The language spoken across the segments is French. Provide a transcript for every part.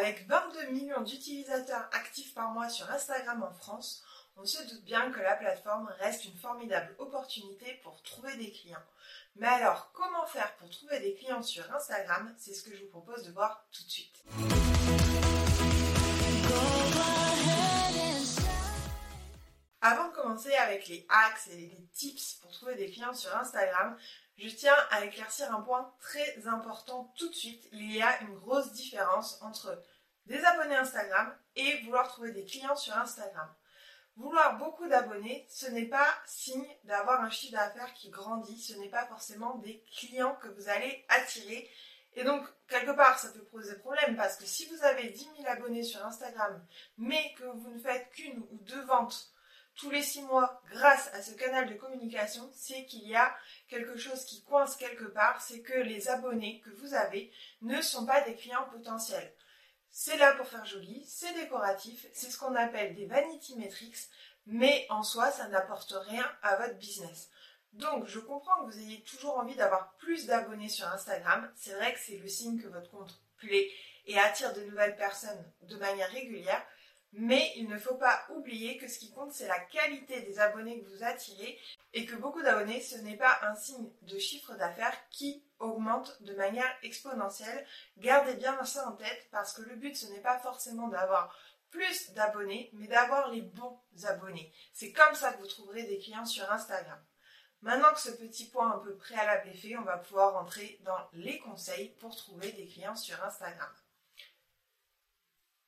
Avec 22 millions d'utilisateurs actifs par mois sur Instagram en France, on se doute bien que la plateforme reste une formidable opportunité pour trouver des clients. Mais alors, comment faire pour trouver des clients sur Instagram? C'est ce que je vous propose de voir tout de suite. Avant de commencer avec les hacks et les tips pour trouver des clients sur Instagram, je tiens à éclaircir un point très important tout de suite. Il y a une grosse différence entre des abonnés Instagram et vouloir trouver des clients sur Instagram. Vouloir beaucoup d'abonnés, ce n'est pas signe d'avoir un chiffre d'affaires qui grandit, ce n'est pas forcément des clients que vous allez attirer. Et donc, quelque part, ça peut poser problème parce que si vous avez 10 000 abonnés sur Instagram, mais que vous ne faites qu'une ou deux ventes tous les six mois grâce à ce canal de communication, c'est qu'il y a quelque chose qui coince quelque part, c'est que les abonnés que vous avez ne sont pas des clients potentiels. C'est là pour faire joli, c'est décoratif, c'est ce qu'on appelle des vanity metrics, mais en soi, ça n'apporte rien à votre business. Donc, je comprends que vous ayez toujours envie d'avoir plus d'abonnés sur Instagram. C'est vrai que c'est le signe que votre compte plaît et attire de nouvelles personnes de manière régulière. Mais il ne faut pas oublier que ce qui compte, c'est la qualité des abonnés que vous attirez et que beaucoup d'abonnés, ce n'est pas un signe de chiffre d'affaires qui augmente de manière exponentielle. Gardez bien ça en tête parce que le but, ce n'est pas forcément d'avoir plus d'abonnés, mais d'avoir les bons abonnés. C'est comme ça que vous trouverez des clients sur Instagram. Maintenant que ce petit point un peu préalable est fait, on va pouvoir entrer dans les conseils pour trouver des clients sur Instagram.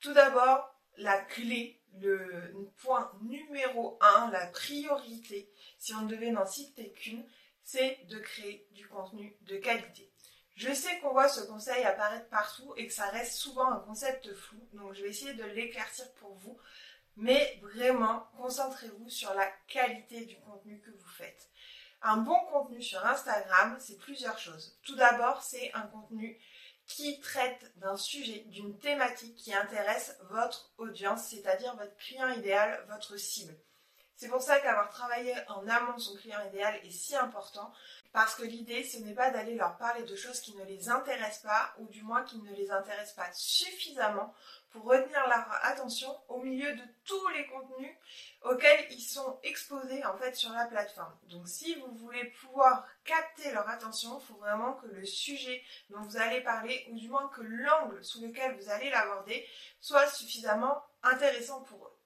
Tout d'abord, la clé, le point numéro un, la priorité, si on devait n'en citer qu'une, c'est de créer du contenu de qualité. Je sais qu'on voit ce conseil apparaître partout et que ça reste souvent un concept flou, donc je vais essayer de l'éclaircir pour vous. Mais vraiment, concentrez-vous sur la qualité du contenu que vous faites. Un bon contenu sur Instagram, c'est plusieurs choses. Tout d'abord, c'est un contenu qui traite d'un sujet, d'une thématique qui intéresse votre audience, c'est-à-dire votre client idéal, votre cible. C'est pour ça qu'avoir travaillé en amont son client idéal est si important, parce que l'idée, ce n'est pas d'aller leur parler de choses qui ne les intéressent pas, ou du moins qui ne les intéressent pas suffisamment pour retenir leur attention au milieu de tous les contenus auxquels ils sont exposés en fait sur la plateforme. Donc si vous voulez pouvoir capter leur attention, il faut vraiment que le sujet dont vous allez parler, ou du moins que l'angle sous lequel vous allez l'aborder, soit suffisamment intéressant pour eux.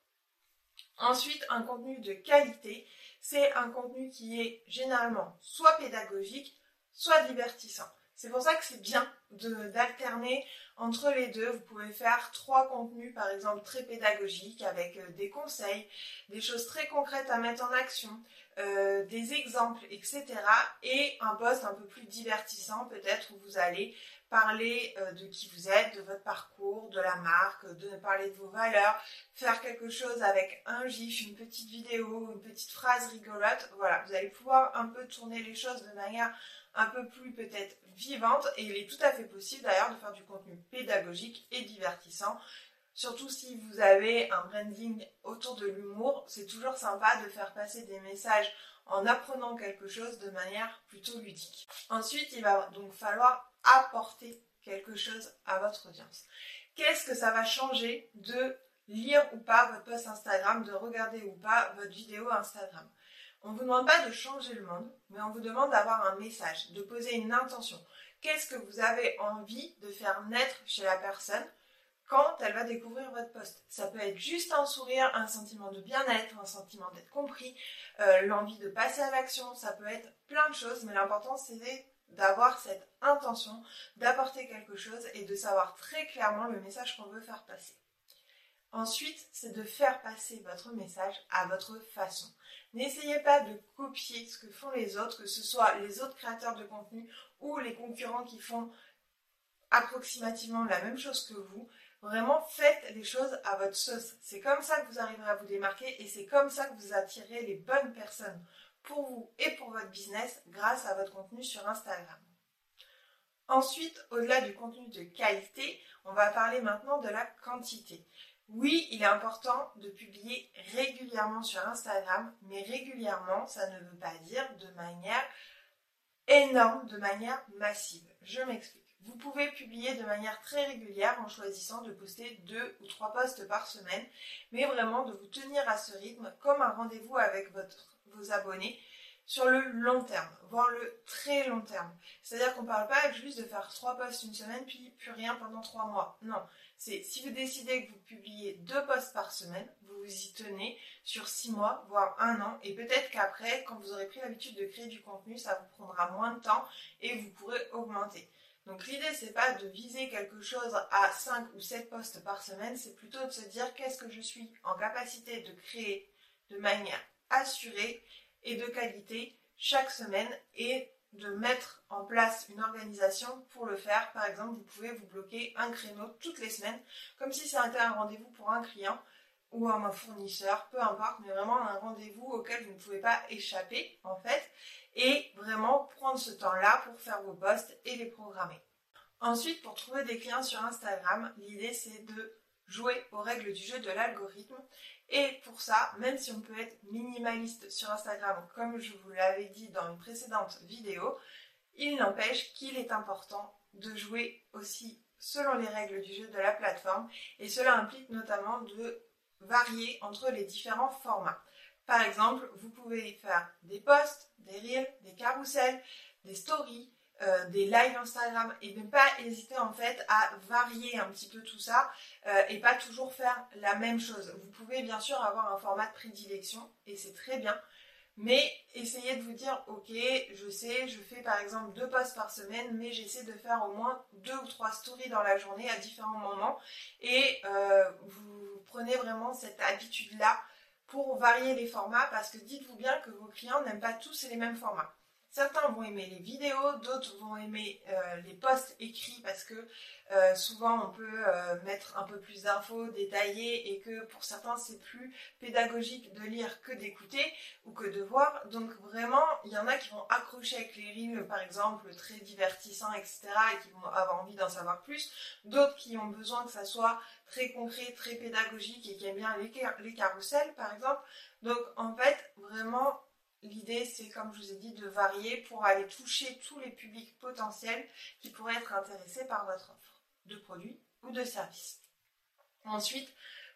Ensuite, un contenu de qualité, c'est un contenu qui est généralement soit pédagogique, soit divertissant. C'est pour ça que c'est bien d'alterner entre les deux. Vous pouvez faire trois contenus, par exemple, très pédagogiques, avec euh, des conseils, des choses très concrètes à mettre en action, euh, des exemples, etc. Et un post un peu plus divertissant, peut-être, où vous allez parler euh, de qui vous êtes, de votre parcours, de la marque, de parler de vos valeurs, faire quelque chose avec un gif, une petite vidéo, une petite phrase rigolote. Voilà, vous allez pouvoir un peu tourner les choses de manière un peu plus peut-être vivante et il est tout à fait possible d'ailleurs de faire du contenu pédagogique et divertissant. Surtout si vous avez un branding autour de l'humour, c'est toujours sympa de faire passer des messages en apprenant quelque chose de manière plutôt ludique. Ensuite, il va donc falloir apporter quelque chose à votre audience. Qu'est-ce que ça va changer de lire ou pas votre post Instagram, de regarder ou pas votre vidéo Instagram? On ne vous demande pas de changer le monde, mais on vous demande d'avoir un message, de poser une intention. Qu'est-ce que vous avez envie de faire naître chez la personne? Quand elle va découvrir votre poste Ça peut être juste un sourire, un sentiment de bien-être, un sentiment d'être compris, euh, l'envie de passer à l'action, ça peut être plein de choses, mais l'important c'est d'avoir cette intention, d'apporter quelque chose et de savoir très clairement le message qu'on veut faire passer. Ensuite, c'est de faire passer votre message à votre façon. N'essayez pas de copier ce que font les autres, que ce soit les autres créateurs de contenu ou les concurrents qui font approximativement la même chose que vous. Vraiment, faites les choses à votre sauce. C'est comme ça que vous arriverez à vous démarquer et c'est comme ça que vous attirez les bonnes personnes pour vous et pour votre business grâce à votre contenu sur Instagram. Ensuite, au-delà du contenu de qualité, on va parler maintenant de la quantité. Oui, il est important de publier régulièrement sur Instagram, mais régulièrement, ça ne veut pas dire de manière énorme, de manière massive. Je m'explique. Vous pouvez publier de manière très régulière en choisissant de poster deux ou trois posts par semaine, mais vraiment de vous tenir à ce rythme comme un rendez-vous avec vos abonnés sur le long terme, voire le très long terme. C'est-à-dire qu'on ne parle pas juste de faire trois posts une semaine puis plus rien pendant trois mois. Non, c'est si vous décidez que vous publiez deux posts par semaine, vous vous y tenez sur six mois, voire un an, et peut-être qu'après, quand vous aurez pris l'habitude de créer du contenu, ça vous prendra moins de temps et vous pourrez augmenter. Donc l'idée c'est pas de viser quelque chose à 5 ou 7 posts par semaine, c'est plutôt de se dire qu'est-ce que je suis en capacité de créer de manière assurée et de qualité chaque semaine et de mettre en place une organisation pour le faire. Par exemple, vous pouvez vous bloquer un créneau toutes les semaines, comme si c'était un rendez-vous pour un client ou un fournisseur, peu importe, mais vraiment un rendez-vous auquel vous ne pouvez pas échapper en fait, et vraiment prendre ce temps-là pour faire vos posts et les programmer. Ensuite, pour trouver des clients sur Instagram, l'idée c'est de jouer aux règles du jeu de l'algorithme et pour ça, même si on peut être minimaliste sur Instagram, comme je vous l'avais dit dans une précédente vidéo, il n'empêche qu'il est important de jouer aussi selon les règles du jeu de la plateforme et cela implique notamment de varier entre les différents formats. Par exemple, vous pouvez faire des posts, des reels, des carousels, des stories, euh, des lives Instagram et ne pas hésiter en fait à varier un petit peu tout ça euh, et pas toujours faire la même chose. Vous pouvez bien sûr avoir un format de prédilection et c'est très bien, mais essayez de vous dire ok, je sais, je fais par exemple deux posts par semaine, mais j'essaie de faire au moins deux ou trois stories dans la journée à différents moments et euh, vous prenez vraiment cette habitude là pour varier les formats parce que dites-vous bien que vos clients n'aiment pas tous les mêmes formats. Certains vont aimer les vidéos, d'autres vont aimer euh, les posts écrits parce que euh, souvent on peut euh, mettre un peu plus d'infos détaillées et que pour certains c'est plus pédagogique de lire que d'écouter ou que de voir. Donc vraiment, il y en a qui vont accrocher avec les reels par exemple, très divertissants, etc. et qui vont avoir envie d'en savoir plus. D'autres qui ont besoin que ça soit très concret, très pédagogique et qui aiment bien les, les carousels par exemple. Donc en fait, vraiment L'idée, c'est, comme je vous ai dit, de varier pour aller toucher tous les publics potentiels qui pourraient être intéressés par votre offre de produits ou de services. Ensuite,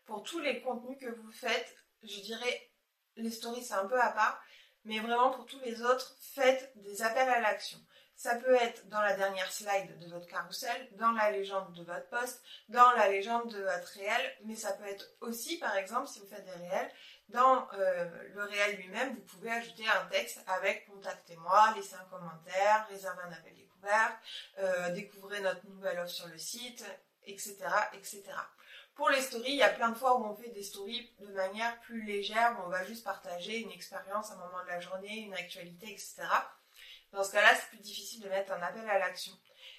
pour tous les contenus que vous faites, je dirais, les stories, c'est un peu à part, mais vraiment pour tous les autres, faites des appels à l'action. Ça peut être dans la dernière slide de votre carrousel, dans la légende de votre post, dans la légende de votre réel, mais ça peut être aussi, par exemple, si vous faites des réels, dans euh, le réel lui-même, vous pouvez ajouter un texte avec contactez-moi, laissez un commentaire, réservez un appel découverte, euh, découvrez notre nouvelle offre sur le site, etc., etc. Pour les stories, il y a plein de fois où on fait des stories de manière plus légère, où on va juste partager une expérience, un moment de la journée, une actualité, etc. Dans ce cas-là, c'est plus difficile de mettre un appel à l'action.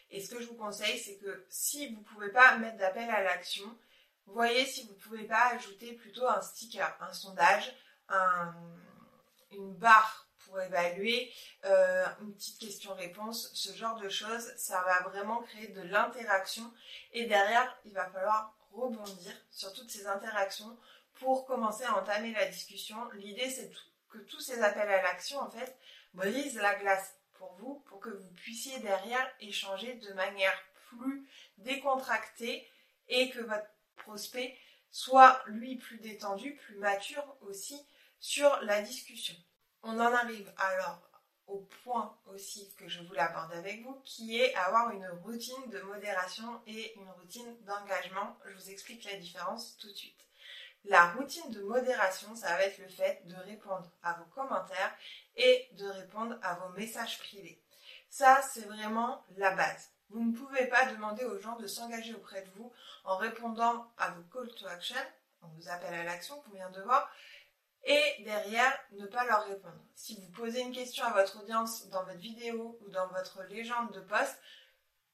Et ce que je vous conseille, c'est que si vous ne pouvez pas mettre d'appel à l'action, voyez si vous ne pouvez pas ajouter plutôt un sticker, un sondage, une barre pour évaluer, euh, une petite question-réponse, ce genre de choses. Ça va vraiment créer de l'interaction et derrière, il va falloir rebondir sur toutes ces interactions pour commencer à entamer la discussion. L'idée, c'est que tous ces appels à l'action, en fait, brisent la glace pour vous, pour que vous puissiez derrière échanger de manière plus décontractée et que votre prospect soit lui plus détendu, plus mature aussi sur la discussion. On en arrive alors au point aussi que je voulais aborder avec vous, qui est avoir une routine de modération et une routine d'engagement. Je vous explique la différence tout de suite. La routine de modération, ça va être le fait de répondre à vos commentaires et de répondre à vos messages privés. Ça, c'est vraiment la base. Vous ne pouvez pas demander aux gens de s'engager auprès de vous en répondant à vos call to action, on vous appelle à l'action qu'on vient de voir, et derrière ne pas leur répondre. Si vous posez une question à votre audience dans votre vidéo ou dans votre légende de poste,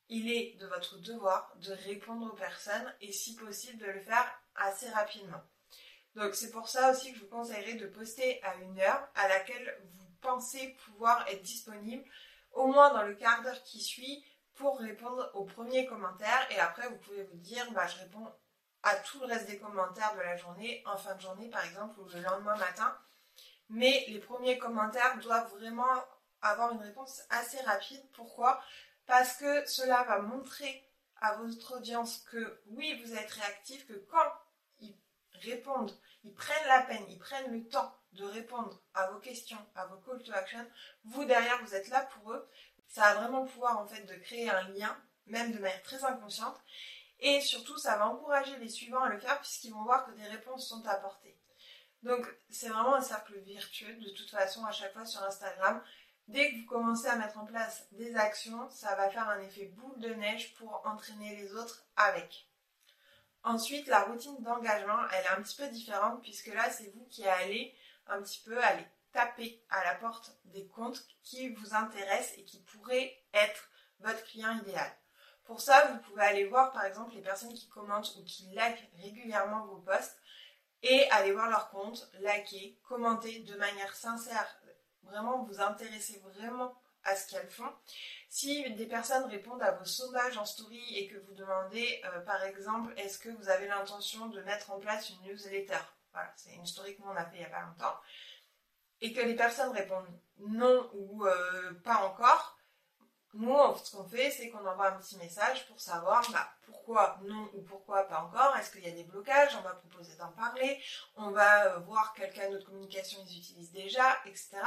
il est de votre devoir de répondre aux personnes et si possible de le faire assez rapidement. Donc c'est pour ça aussi que je vous conseillerais de poster à une heure à laquelle vous pensez pouvoir être disponible, au moins dans le quart d'heure qui suit, pour répondre aux premiers commentaires et après vous pouvez vous dire bah, je réponds à tout le reste des commentaires de la journée, en fin de journée par exemple ou le lendemain matin. Mais les premiers commentaires doivent vraiment avoir une réponse assez rapide. Pourquoi? Parce que cela va montrer à votre audience que oui, vous êtes réactif, que quand répondent, ils prennent la peine, ils prennent le temps de répondre à vos questions, à vos call to action, vous derrière, vous êtes là pour eux. Ça a vraiment le pouvoir en fait de créer un lien, même de manière très inconsciente. Et surtout, ça va encourager les suivants à le faire puisqu'ils vont voir que des réponses sont apportées. Donc, c'est vraiment un cercle virtueux de toute façon à chaque fois sur Instagram. Dès que vous commencez à mettre en place des actions, ça va faire un effet boule de neige pour entraîner les autres avec. Ensuite, la routine d'engagement, elle est un petit peu différente puisque là, c'est vous qui allez un petit peu aller taper à la porte des comptes qui vous intéressent et qui pourraient être votre client idéal. Pour ça, vous pouvez aller voir par exemple les personnes qui commentent ou qui likent régulièrement vos posts et aller voir leur compte, liker, commenter de manière sincère, vraiment vous intéresser vraiment à ce qu'elles font. Si des personnes répondent à vos sondages en story et que vous demandez euh, par exemple est-ce que vous avez l'intention de mettre en place une newsletter, voilà, c'est une story que nous on a fait il n'y a pas longtemps, et que les personnes répondent non ou euh, pas encore, nous, ce qu'on fait, c'est qu'on envoie un petit message pour savoir bah, pourquoi non ou pourquoi pas encore. Est-ce qu'il y a des blocages? On va proposer d'en parler. On va euh, voir quel canal de communication ils utilisent déjà, etc.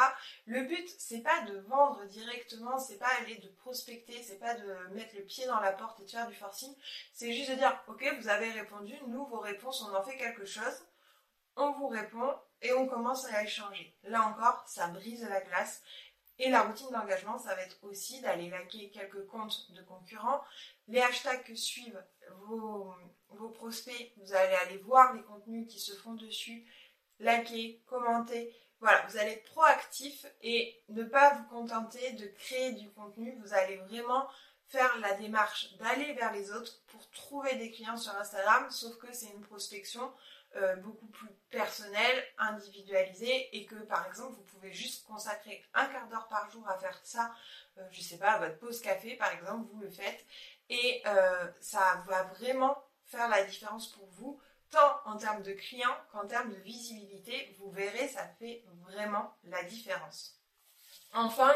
Le but, c'est pas de vendre directement, c'est pas aller de prospecter, c'est pas de mettre le pied dans la porte et de faire du forcing. C'est juste de dire, ok, vous avez répondu, nous, vos réponses, on en fait quelque chose. On vous répond et on commence à échanger. Là encore, ça brise la glace et la routine d'engagement, ça va être aussi d'aller liker quelques comptes de concurrents. Les hashtags que suivent vos, prospects, vous allez aller voir les contenus qui se font dessus, liker, commenter. Voilà, vous allez être proactif et ne pas vous contenter de créer du contenu. Vous allez vraiment faire la démarche d'aller vers les autres pour trouver des clients sur Instagram, sauf que c'est une prospection euh, beaucoup plus personnel, individualisé, et que par exemple vous pouvez juste consacrer un quart d'heure par jour à faire ça, euh, je sais pas, à votre pause café par exemple, vous le faites, et euh, ça va vraiment faire la différence pour vous, tant en termes de clients qu'en termes de visibilité, vous verrez, ça fait vraiment la différence. Enfin,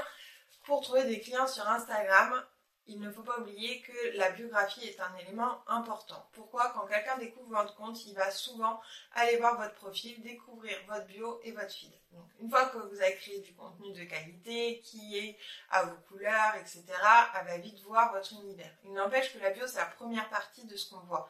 pour trouver des clients sur Instagram, il ne faut pas oublier que la biographie est un élément important. Pourquoi? Quand quelqu'un découvre votre compte, il va souvent aller voir votre profil, découvrir votre bio et votre feed. Donc, une fois que vous avez créé du contenu de qualité, qui est à vos couleurs, etc., elle va vite voir votre univers. Il n'empêche que la bio, c'est la première partie de ce qu'on voit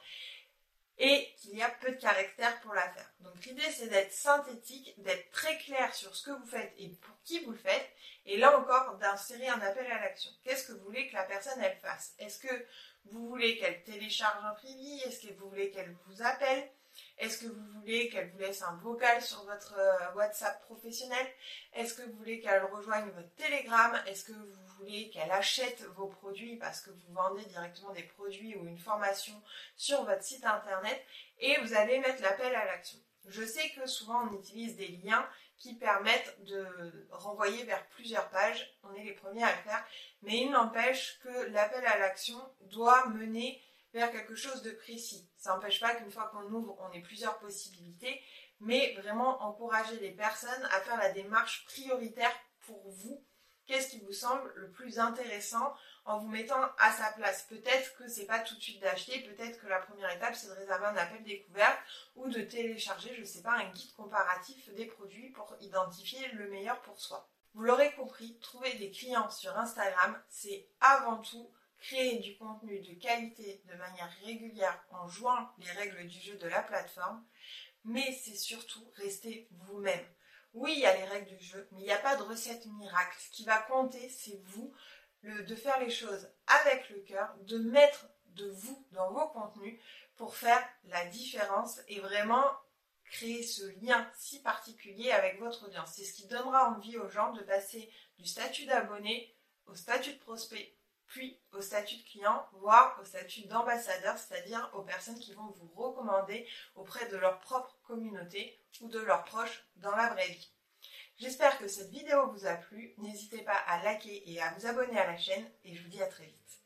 et qu'il y a peu de caractère pour la faire. Donc l'idée c'est d'être synthétique, d'être très clair sur ce que vous faites et pour qui vous le faites, et là encore d'insérer un appel à l'action. Qu'est-ce que vous voulez que la personne elle fasse? Est-ce que vous voulez qu'elle télécharge un privé? Est-ce que vous voulez qu'elle vous appelle? Est-ce que vous voulez qu'elle vous laisse un vocal sur votre euh, WhatsApp professionnel? Est-ce que vous voulez qu'elle rejoigne votre Telegram? Est-ce que vous voulez qu'elle achète vos produits parce que vous vendez directement des produits ou une formation sur votre site internet Et vous allez mettre l'appel à l'action? Je sais que souvent on utilise des liens qui permettent de renvoyer vers plusieurs pages. On est les premiers à le faire. Mais il n'empêche que l'appel à l'action doit mener vers quelque chose de précis. Ça n'empêche pas qu'une fois qu'on ouvre, on ait plusieurs possibilités, mais vraiment encourager les personnes à faire la démarche prioritaire pour vous. Qu'est-ce qui vous semble le plus intéressant en vous mettant à sa place? Peut-être que c'est pas tout de suite d'acheter, peut-être que la première étape c'est de réserver un appel découverte ou de télécharger, je ne sais pas, un guide comparatif des produits pour identifier le meilleur pour soi. Vous l'aurez compris, trouver des clients sur Instagram, c'est avant tout créer du contenu de qualité de manière régulière en jouant les règles du jeu de la plateforme, mais c'est surtout rester vous-même. Oui, il y a les règles du jeu, mais il n'y a pas de recette miracle. Ce qui va compter, c'est vous, de faire les choses avec le cœur, de mettre de vous dans vos contenus pour faire la différence et vraiment créer ce lien si particulier avec votre audience. C'est ce qui donnera envie aux gens de passer du statut d'abonné au statut de prospect puis au statut de client, voire au statut d'ambassadeur, c'est-à-dire aux personnes qui vont vous recommander auprès de leur propre communauté ou de leurs proches dans la vraie vie. J'espère que cette vidéo vous a plu. N'hésitez pas à liker et à vous abonner à la chaîne et je vous dis à très vite.